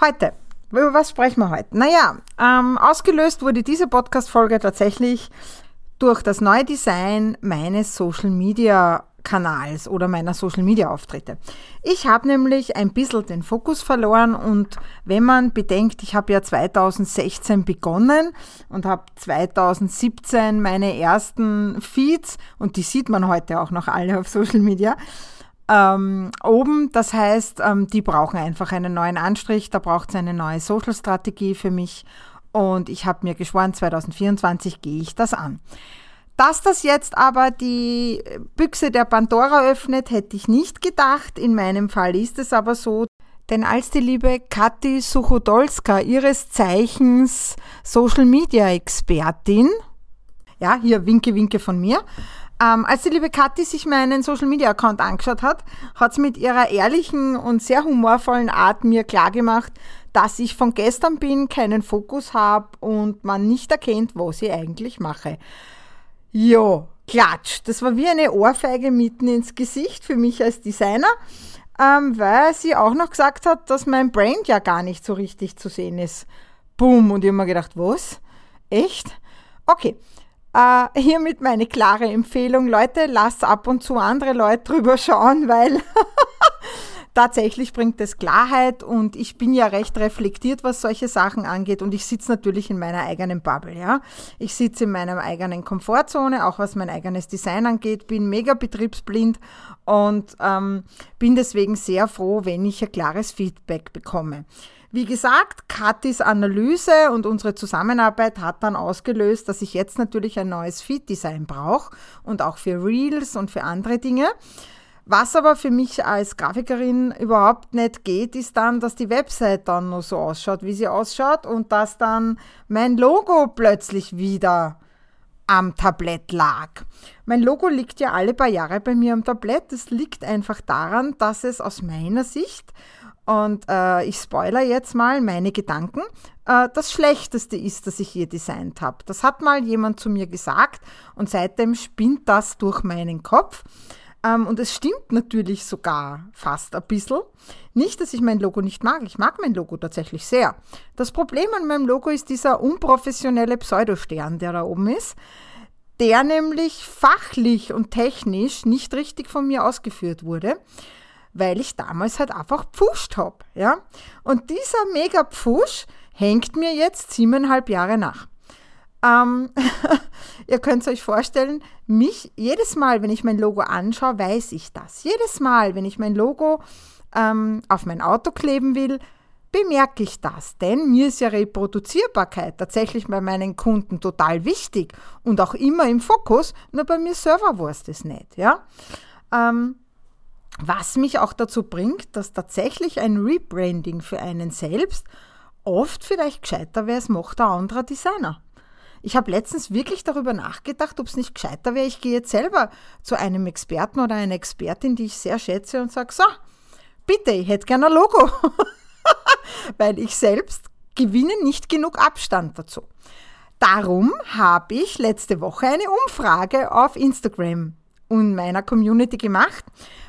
Heute, über was sprechen wir heute? Naja, ähm, ausgelöst wurde diese Podcast-Folge tatsächlich durch das neue Design meines Social Media Kanals oder meiner Social Media Auftritte. Ich habe nämlich ein bisschen den Fokus verloren und wenn man bedenkt, ich habe ja 2016 begonnen und habe 2017 meine ersten Feeds und die sieht man heute auch noch alle auf Social Media ähm, oben. Das heißt, ähm, die brauchen einfach einen neuen Anstrich, da braucht es eine neue Social-Strategie für mich. Und ich habe mir geschworen, 2024 gehe ich das an. Dass das jetzt aber die Büchse der Pandora öffnet, hätte ich nicht gedacht. In meinem Fall ist es aber so, denn als die liebe Kathi Suchodolska, ihres Zeichens Social Media Expertin, ja, hier Winke, Winke von mir, ähm, als die liebe Kathi sich meinen Social Media Account angeschaut hat, hat sie mit ihrer ehrlichen und sehr humorvollen Art mir klargemacht, dass ich von gestern bin, keinen Fokus habe und man nicht erkennt, was ich eigentlich mache. Jo, klatsch. Das war wie eine Ohrfeige mitten ins Gesicht für mich als Designer, ähm, weil sie auch noch gesagt hat, dass mein Brand ja gar nicht so richtig zu sehen ist. Boom. Und ich habe mir gedacht, was? Echt? Okay. Äh, hiermit meine klare Empfehlung, Leute, lasst ab und zu andere Leute drüber schauen, weil tatsächlich bringt es Klarheit und ich bin ja recht reflektiert, was solche Sachen angeht und ich sitze natürlich in meiner eigenen Bubble, ja. Ich sitze in meiner eigenen Komfortzone, auch was mein eigenes Design angeht, bin mega betriebsblind und ähm, bin deswegen sehr froh, wenn ich ein klares Feedback bekomme. Wie gesagt, Katis Analyse und unsere Zusammenarbeit hat dann ausgelöst, dass ich jetzt natürlich ein neues Feed-Design brauche und auch für Reels und für andere Dinge. Was aber für mich als Grafikerin überhaupt nicht geht, ist dann, dass die Website dann nur so ausschaut, wie sie ausschaut und dass dann mein Logo plötzlich wieder am Tablett lag. Mein Logo liegt ja alle paar Jahre bei mir am Tablett. Das liegt einfach daran, dass es aus meiner Sicht und äh, ich spoiler jetzt mal meine Gedanken. Äh, das Schlechteste ist, das ich je designt habe. Das hat mal jemand zu mir gesagt und seitdem spinnt das durch meinen Kopf. Ähm, und es stimmt natürlich sogar fast ein bisschen. Nicht, dass ich mein Logo nicht mag. Ich mag mein Logo tatsächlich sehr. Das Problem an meinem Logo ist dieser unprofessionelle Pseudostern, der da oben ist der nämlich fachlich und technisch nicht richtig von mir ausgeführt wurde weil ich damals halt einfach pfuscht habe. Ja? Und dieser Mega-Pfusch hängt mir jetzt siebeneinhalb Jahre nach. Ähm, ihr könnt euch vorstellen, mich jedes Mal, wenn ich mein Logo anschaue, weiß ich das. Jedes Mal, wenn ich mein Logo ähm, auf mein Auto kleben will, bemerke ich das. Denn mir ist ja Reproduzierbarkeit tatsächlich bei meinen Kunden total wichtig und auch immer im Fokus, nur bei mir selber war es das nicht. Ja? Ähm, was mich auch dazu bringt, dass tatsächlich ein Rebranding für einen selbst oft vielleicht gescheiter wäre, es macht ein anderer Designer. Ich habe letztens wirklich darüber nachgedacht, ob es nicht gescheiter wäre, ich gehe jetzt selber zu einem Experten oder einer Expertin, die ich sehr schätze und sage, so, bitte, ich hätte gerne ein Logo. Weil ich selbst gewinne nicht genug Abstand dazu. Darum habe ich letzte Woche eine Umfrage auf Instagram und meiner Community gemacht,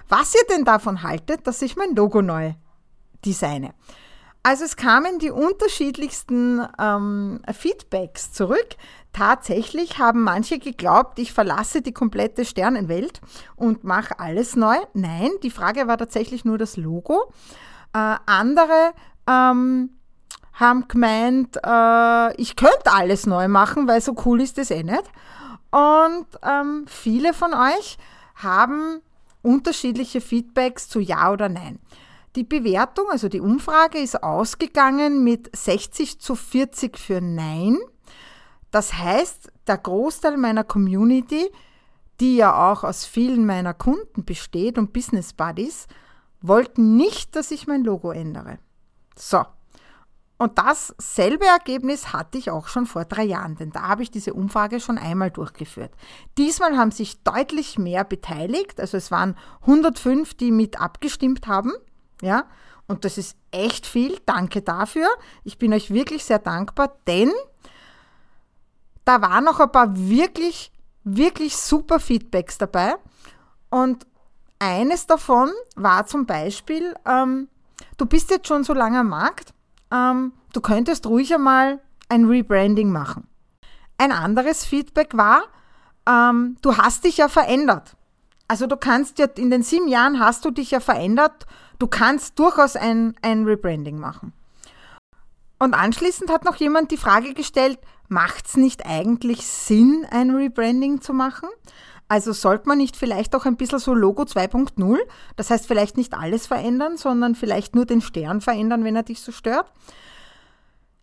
was ihr denn davon haltet, dass ich mein Logo neu designe. Also es kamen die unterschiedlichsten ähm, Feedbacks zurück. Tatsächlich haben manche geglaubt, ich verlasse die komplette Sternenwelt und mache alles neu. Nein, die Frage war tatsächlich nur das Logo. Äh, andere ähm, haben gemeint, äh, ich könnte alles neu machen, weil so cool ist es eh nicht. Und ähm, viele von euch haben unterschiedliche Feedbacks zu Ja oder Nein. Die Bewertung, also die Umfrage, ist ausgegangen mit 60 zu 40 für Nein. Das heißt, der Großteil meiner Community, die ja auch aus vielen meiner Kunden besteht und Business Buddies, wollten nicht, dass ich mein Logo ändere. So, Und dasselbe Ergebnis hatte ich auch schon vor drei Jahren, denn da habe ich diese Umfrage schon einmal durchgeführt. Diesmal haben sich deutlich mehr beteiligt, also es waren 105, die mit abgestimmt haben, ja, und das ist echt viel. Danke dafür. Ich bin euch wirklich sehr dankbar, denn da waren noch ein paar wirklich, wirklich super Feedbacks dabei. Und eines davon war zum Beispiel, ähm, du bist jetzt schon so lange am Markt, ähm, du könntest ruhig einmal ein Rebranding machen. Ein anderes Feedback war, ähm, du hast dich ja verändert. Also du kannst ja, in den sieben Jahren hast du dich ja verändert, du kannst durchaus ein, ein Rebranding machen. Und anschließend hat noch jemand die Frage gestellt, macht es nicht eigentlich Sinn, ein Rebranding zu machen? Also sollte man nicht vielleicht auch ein bisschen so Logo 2.0, das heißt vielleicht nicht alles verändern, sondern vielleicht nur den Stern verändern, wenn er dich so stört?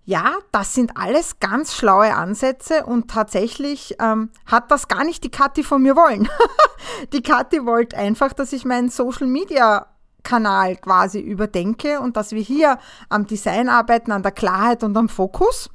Ja, das sind alles ganz schlaue Ansätze und tatsächlich ähm, hat das gar nicht die Kathi von mir wollen. die Kathi wollte einfach, dass ich meinen Social Media Kanal quasi überdenke und dass wir hier am Design arbeiten, an der Klarheit und am Fokus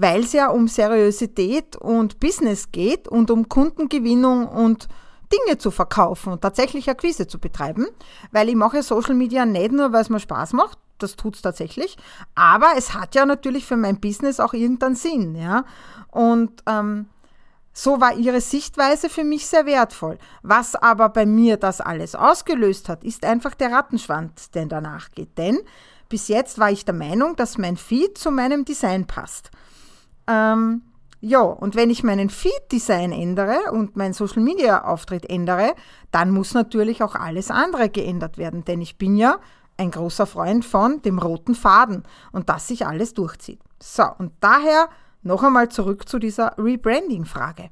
weil es ja um Seriosität und Business geht und um Kundengewinnung und Dinge zu verkaufen und tatsächlich Akquise zu betreiben, weil ich mache Social Media nicht nur, weil es mir Spaß macht, das tut es tatsächlich, aber es hat ja natürlich für mein Business auch irgendeinen Sinn, ja. Und ähm, so war ihre Sichtweise für mich sehr wertvoll. Was aber bei mir das alles ausgelöst hat, ist einfach der Rattenschwanz, der danach geht. Denn bis jetzt war ich der Meinung, dass mein Feed zu meinem Design passt. Ähm, ja, und wenn ich meinen Feed-Design ändere und meinen Social-Media-Auftritt ändere, dann muss natürlich auch alles andere geändert werden, denn ich bin ja ein großer Freund von dem roten Faden und dass sich alles durchzieht. So, und daher noch einmal zurück zu dieser Rebranding-Frage.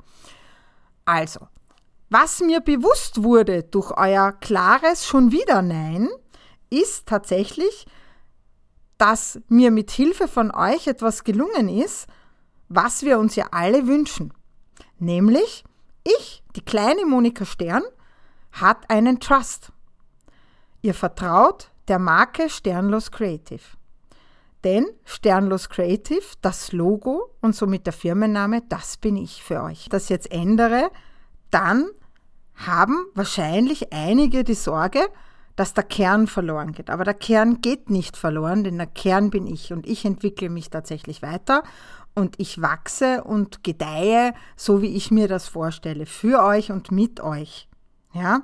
Also, was mir bewusst wurde durch euer klares schon wieder Nein, ist tatsächlich, dass mir mit Hilfe von euch etwas gelungen ist, was wir uns ja alle wünschen. Nämlich, ich, die kleine Monika Stern, hat einen Trust. Ihr vertraut der Marke Sternlos Creative. Denn Sternlos Creative, das Logo und somit der Firmenname, das bin ich für euch. Das jetzt ändere, dann haben wahrscheinlich einige die Sorge, dass der Kern verloren geht. Aber der Kern geht nicht verloren, denn der Kern bin ich und ich entwickle mich tatsächlich weiter und ich wachse und gedeihe, so wie ich mir das vorstelle, für euch und mit euch. Ja?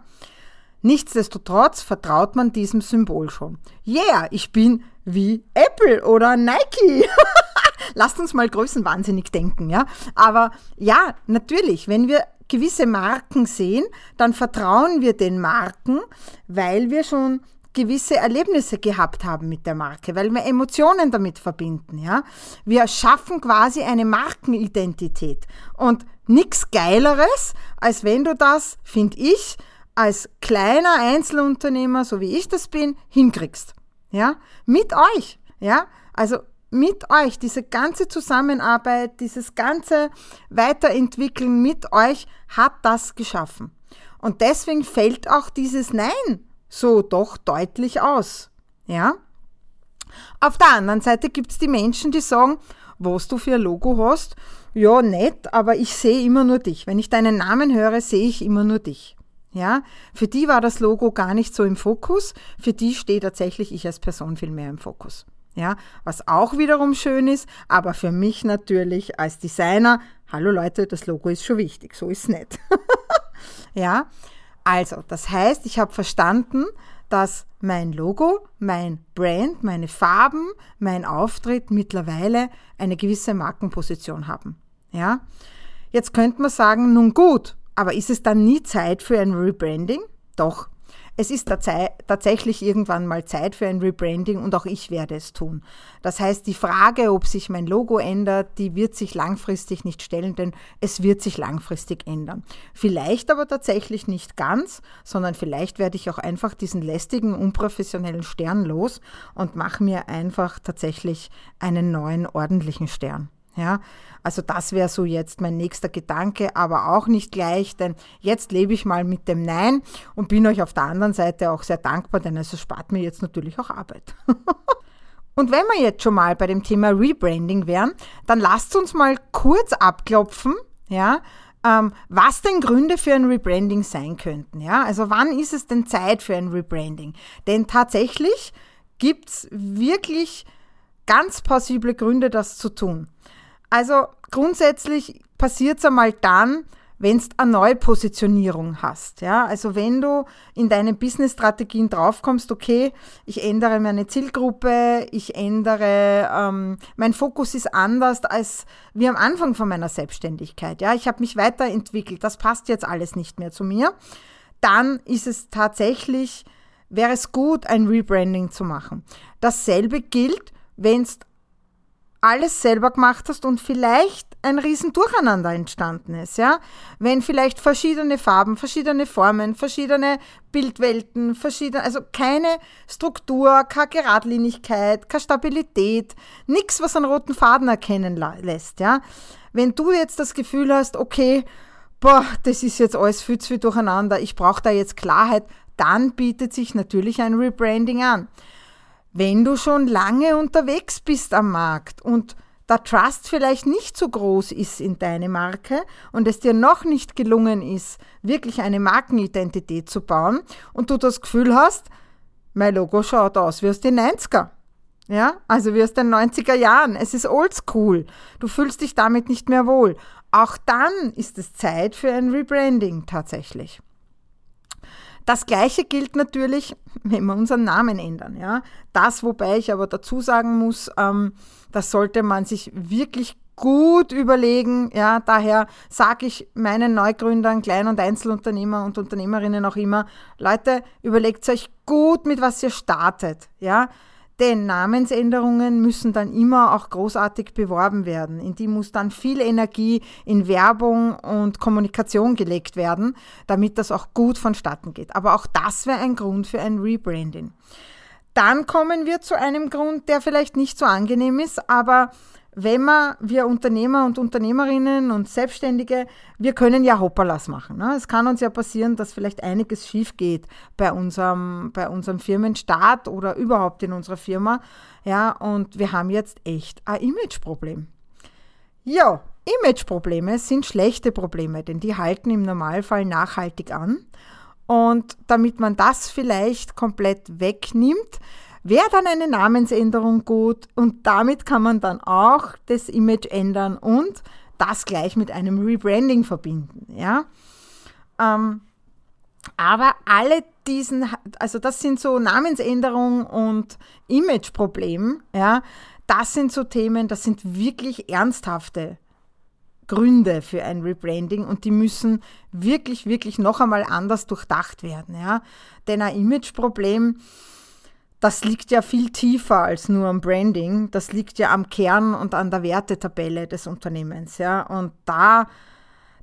Nichtsdestotrotz vertraut man diesem Symbol schon. Yeah, ich bin wie Apple oder Nike. Lasst uns mal größenwahnsinnig denken, ja. Aber ja, natürlich, wenn wir gewisse Marken sehen, dann vertrauen wir den Marken, weil wir schon gewisse Erlebnisse gehabt haben mit der Marke, weil wir Emotionen damit verbinden. Ja? Wir schaffen quasi eine Markenidentität. Und nichts Geileres, als wenn du das, finde ich, als kleiner Einzelunternehmer, so wie ich das bin, hinkriegst. Ja? Mit euch. Ja? Also mit euch, diese ganze Zusammenarbeit, dieses ganze Weiterentwickeln mit euch hat das geschaffen. Und deswegen fällt auch dieses Nein so doch deutlich aus. Ja? Auf der anderen Seite gibt es die Menschen, die sagen, was du für ein Logo hast, ja, nett, aber ich sehe immer nur dich. Wenn ich deinen Namen höre, sehe ich immer nur dich. Ja, für die war das Logo gar nicht so im Fokus. Für die steht tatsächlich ich als Person viel mehr im Fokus. Ja, was auch wiederum schön ist, aber für mich natürlich als Designer, hallo Leute, das Logo ist schon wichtig, so ist es nicht. ja, also, das heißt, ich habe verstanden, dass mein Logo, mein Brand, meine Farben, mein Auftritt mittlerweile eine gewisse Markenposition haben. Ja? Jetzt könnte man sagen, nun gut, aber ist es dann nie Zeit für ein Rebranding? Doch, es ist tatsächlich irgendwann mal Zeit für ein Rebranding und auch ich werde es tun. Das heißt, die Frage, ob sich mein Logo ändert, die wird sich langfristig nicht stellen, denn es wird sich langfristig ändern. Vielleicht aber tatsächlich nicht ganz, sondern vielleicht werde ich auch einfach diesen lästigen, unprofessionellen Stern los und mache mir einfach tatsächlich einen neuen, ordentlichen Stern. Ja, also das wäre so jetzt mein nächster Gedanke, aber auch nicht gleich, denn jetzt lebe ich mal mit dem Nein und bin euch auf der anderen Seite auch sehr dankbar, denn es spart mir jetzt natürlich auch Arbeit. Und wenn wir jetzt schon mal bei dem Thema Rebranding wären, dann lasst uns mal kurz abklopfen, ja, ähm, was denn Gründe für ein Rebranding sein könnten. Ja? Also wann ist es denn Zeit für ein Rebranding? Denn tatsächlich gibt es wirklich ganz plausible Gründe, das zu tun. Also grundsätzlich passiert es einmal dann, wenn du eine neue Positionierung hast. Ja? Also wenn du in deinen Business-Strategien draufkommst, okay, ich ändere meine Zielgruppe, ich ändere, ähm, mein Fokus ist anders als wie am Anfang von meiner Selbstständigkeit. Ja? Ich habe mich weiterentwickelt, das passt jetzt alles nicht mehr zu mir. Dann ist es tatsächlich, wäre es gut, ein Rebranding zu machen. Dasselbe gilt, wenn es alles selber gemacht hast und vielleicht ein Riesendurcheinander entstanden ist, ja. Wenn vielleicht verschiedene Farben, verschiedene Formen, verschiedene Bildwelten, verschiedene, also keine Struktur, keine Geradlinigkeit, keine Stabilität, nichts, was einen roten Faden erkennen lässt, ja. Wenn du jetzt das Gefühl hast, okay, boah, das ist jetzt alles viel zu viel durcheinander, ich brauche da jetzt Klarheit, dann bietet sich natürlich ein Rebranding an. Wenn du schon lange unterwegs bist am Markt und der Trust vielleicht nicht so groß ist in deine Marke und es dir noch nicht gelungen ist, wirklich eine Markenidentität zu bauen und du das Gefühl hast, mein Logo schaut aus wie aus den 90er. Ja, also wie aus den 90er Jahren. Es ist oldschool. Du fühlst dich damit nicht mehr wohl. Auch dann ist es Zeit für ein Rebranding tatsächlich. Das gleiche gilt natürlich, wenn wir unseren Namen ändern. Ja? Das, wobei ich aber dazu sagen muss, ähm, das sollte man sich wirklich gut überlegen. Ja, daher sage ich meinen Neugründern, Klein- und Einzelunternehmer und Unternehmerinnen auch immer, Leute, überlegt euch gut, mit was ihr startet. Ja, denn Namensänderungen müssen dann immer auch großartig beworben werden. In die muss dann viel Energie in Werbung und Kommunikation gelegt werden, damit das auch gut vonstatten geht. Aber auch das wäre ein Grund für ein Rebranding. Dann kommen wir zu einem Grund, der vielleicht nicht so angenehm ist, aber wenn wir, wir Unternehmer und Unternehmerinnen und Selbstständige, wir können ja Hopperlas machen. Ne? Es kann uns ja passieren, dass vielleicht einiges schief geht bei unserem, bei unserem Firmenstart oder überhaupt in unserer Firma. Ja, und wir haben jetzt echt ein Imageproblem. Ja, Imageprobleme sind schlechte Probleme, denn die halten im Normalfall nachhaltig an. Und damit man das vielleicht komplett wegnimmt, wäre dann eine Namensänderung gut und damit kann man dann auch das Image ändern und das gleich mit einem Rebranding verbinden. Ja? Ähm, aber alle diesen, also das sind so Namensänderung und Imageproblem, ja, das sind so Themen, das sind wirklich ernsthafte Gründe für ein Rebranding und die müssen wirklich, wirklich noch einmal anders durchdacht werden. Ja? Denn ein Imageproblem, das liegt ja viel tiefer als nur am Branding. Das liegt ja am Kern und an der Wertetabelle des Unternehmens. Ja? Und da,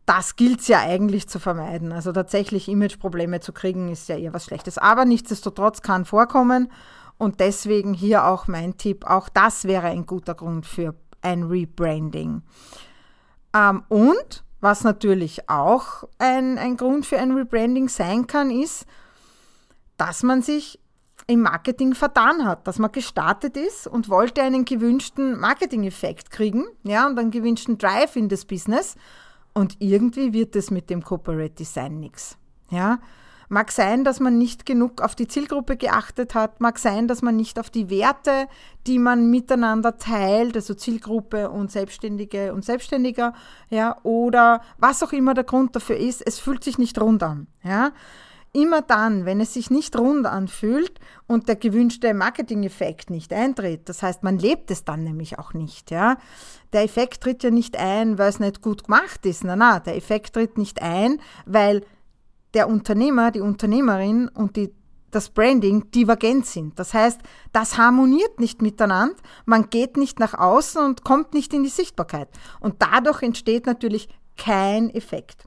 das gilt es ja eigentlich zu vermeiden. Also tatsächlich Imageprobleme zu kriegen, ist ja eher was Schlechtes. Aber nichtsdestotrotz kann vorkommen. Und deswegen hier auch mein Tipp, auch das wäre ein guter Grund für ein Rebranding. Ähm, und was natürlich auch ein, ein Grund für ein Rebranding sein kann, ist, dass man sich im Marketing vertan hat, dass man gestartet ist und wollte einen gewünschten Marketing-Effekt kriegen, ja, und einen gewünschten Drive in das Business. Und irgendwie wird es mit dem Corporate Design nichts. Ja, Mag sein, dass man nicht genug auf die Zielgruppe geachtet hat, mag sein, dass man nicht auf die Werte, die man miteinander teilt, also Zielgruppe und Selbstständige und Selbstständiger, ja, oder was auch immer der Grund dafür ist, es fühlt sich nicht rund an, ja. Immer dann, wenn es sich nicht rund anfühlt und der gewünschte Marketing-Effekt nicht eintritt, das heißt, man lebt es dann nämlich auch nicht, ja. Der Effekt tritt ja nicht ein, weil es nicht gut gemacht ist. Na, na, der Effekt tritt nicht ein, weil der Unternehmer, die Unternehmerin und die, das Branding divergent sind. Das heißt, das harmoniert nicht miteinander, man geht nicht nach außen und kommt nicht in die Sichtbarkeit. Und dadurch entsteht natürlich kein Effekt.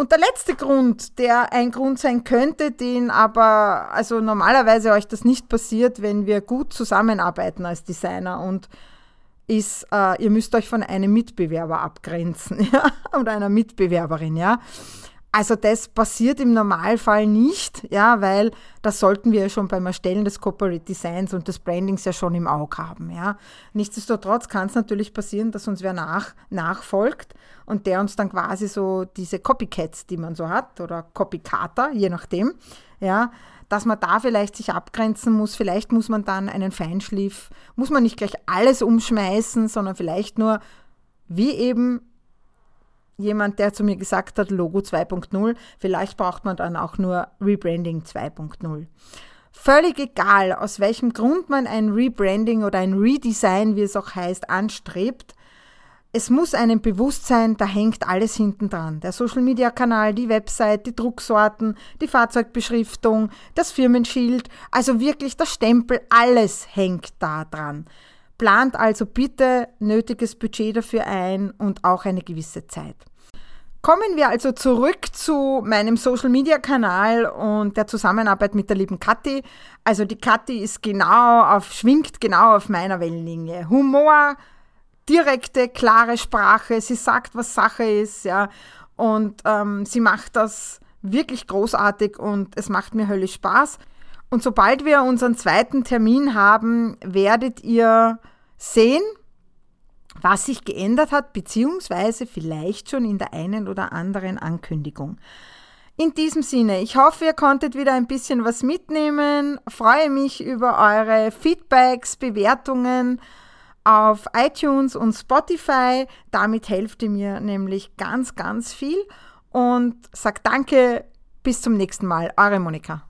Und der letzte Grund, der ein Grund sein könnte, den aber, also normalerweise euch das nicht passiert, wenn wir gut zusammenarbeiten als Designer und ist, äh, ihr müsst euch von einem Mitbewerber abgrenzen, ja, oder einer Mitbewerberin, ja. Also das passiert im Normalfall nicht, ja, weil das sollten wir ja schon beim Erstellen des Corporate Designs und des Brandings ja schon im Auge haben, ja. Nichtsdestotrotz kann es natürlich passieren, dass uns wer nach, nachfolgt und der uns dann quasi so diese Copycats, die man so hat, oder Copycater, je nachdem, ja, dass man da vielleicht sich abgrenzen muss. Vielleicht muss man dann einen Feinschliff, muss man nicht gleich alles umschmeißen, sondern vielleicht nur, wie eben jemand, der zu mir gesagt hat, Logo 2.0, vielleicht braucht man dann auch nur Rebranding 2.0. Völlig egal, aus welchem Grund man ein Rebranding oder ein Redesign, wie es auch heißt, anstrebt, es muss einem bewusst sein, da hängt alles hinten dran. Der Social Media Kanal, die Website, die Drucksorten, die Fahrzeugbeschriftung, das Firmenschild, also wirklich der Stempel, alles hängt da dran. Plant also bitte nötiges Budget dafür ein und auch eine gewisse Zeit. Kommen wir also zurück zu meinem Social Media Kanal und der Zusammenarbeit mit der lieben Kathi. Also die Kathi ist genau auf, schwingt genau auf meiner Wellenlinie. Humor, direkte, klare Sprache. Sie sagt, was Sache ist, ja. Und ähm, sie macht das wirklich großartig und es macht mir höllisch Spaß. Und sobald wir unseren zweiten Termin haben, werdet ihr sehen, was sich geändert hat, beziehungsweise vielleicht schon in der einen oder anderen Ankündigung. In diesem Sinne, ich hoffe, ihr konntet wieder ein bisschen was mitnehmen. Freue mich über eure Feedbacks, Bewertungen auf iTunes und Spotify. Damit helft ihr mir nämlich ganz, ganz viel. Und sag danke, bis zum nächsten Mal. Eure Monika.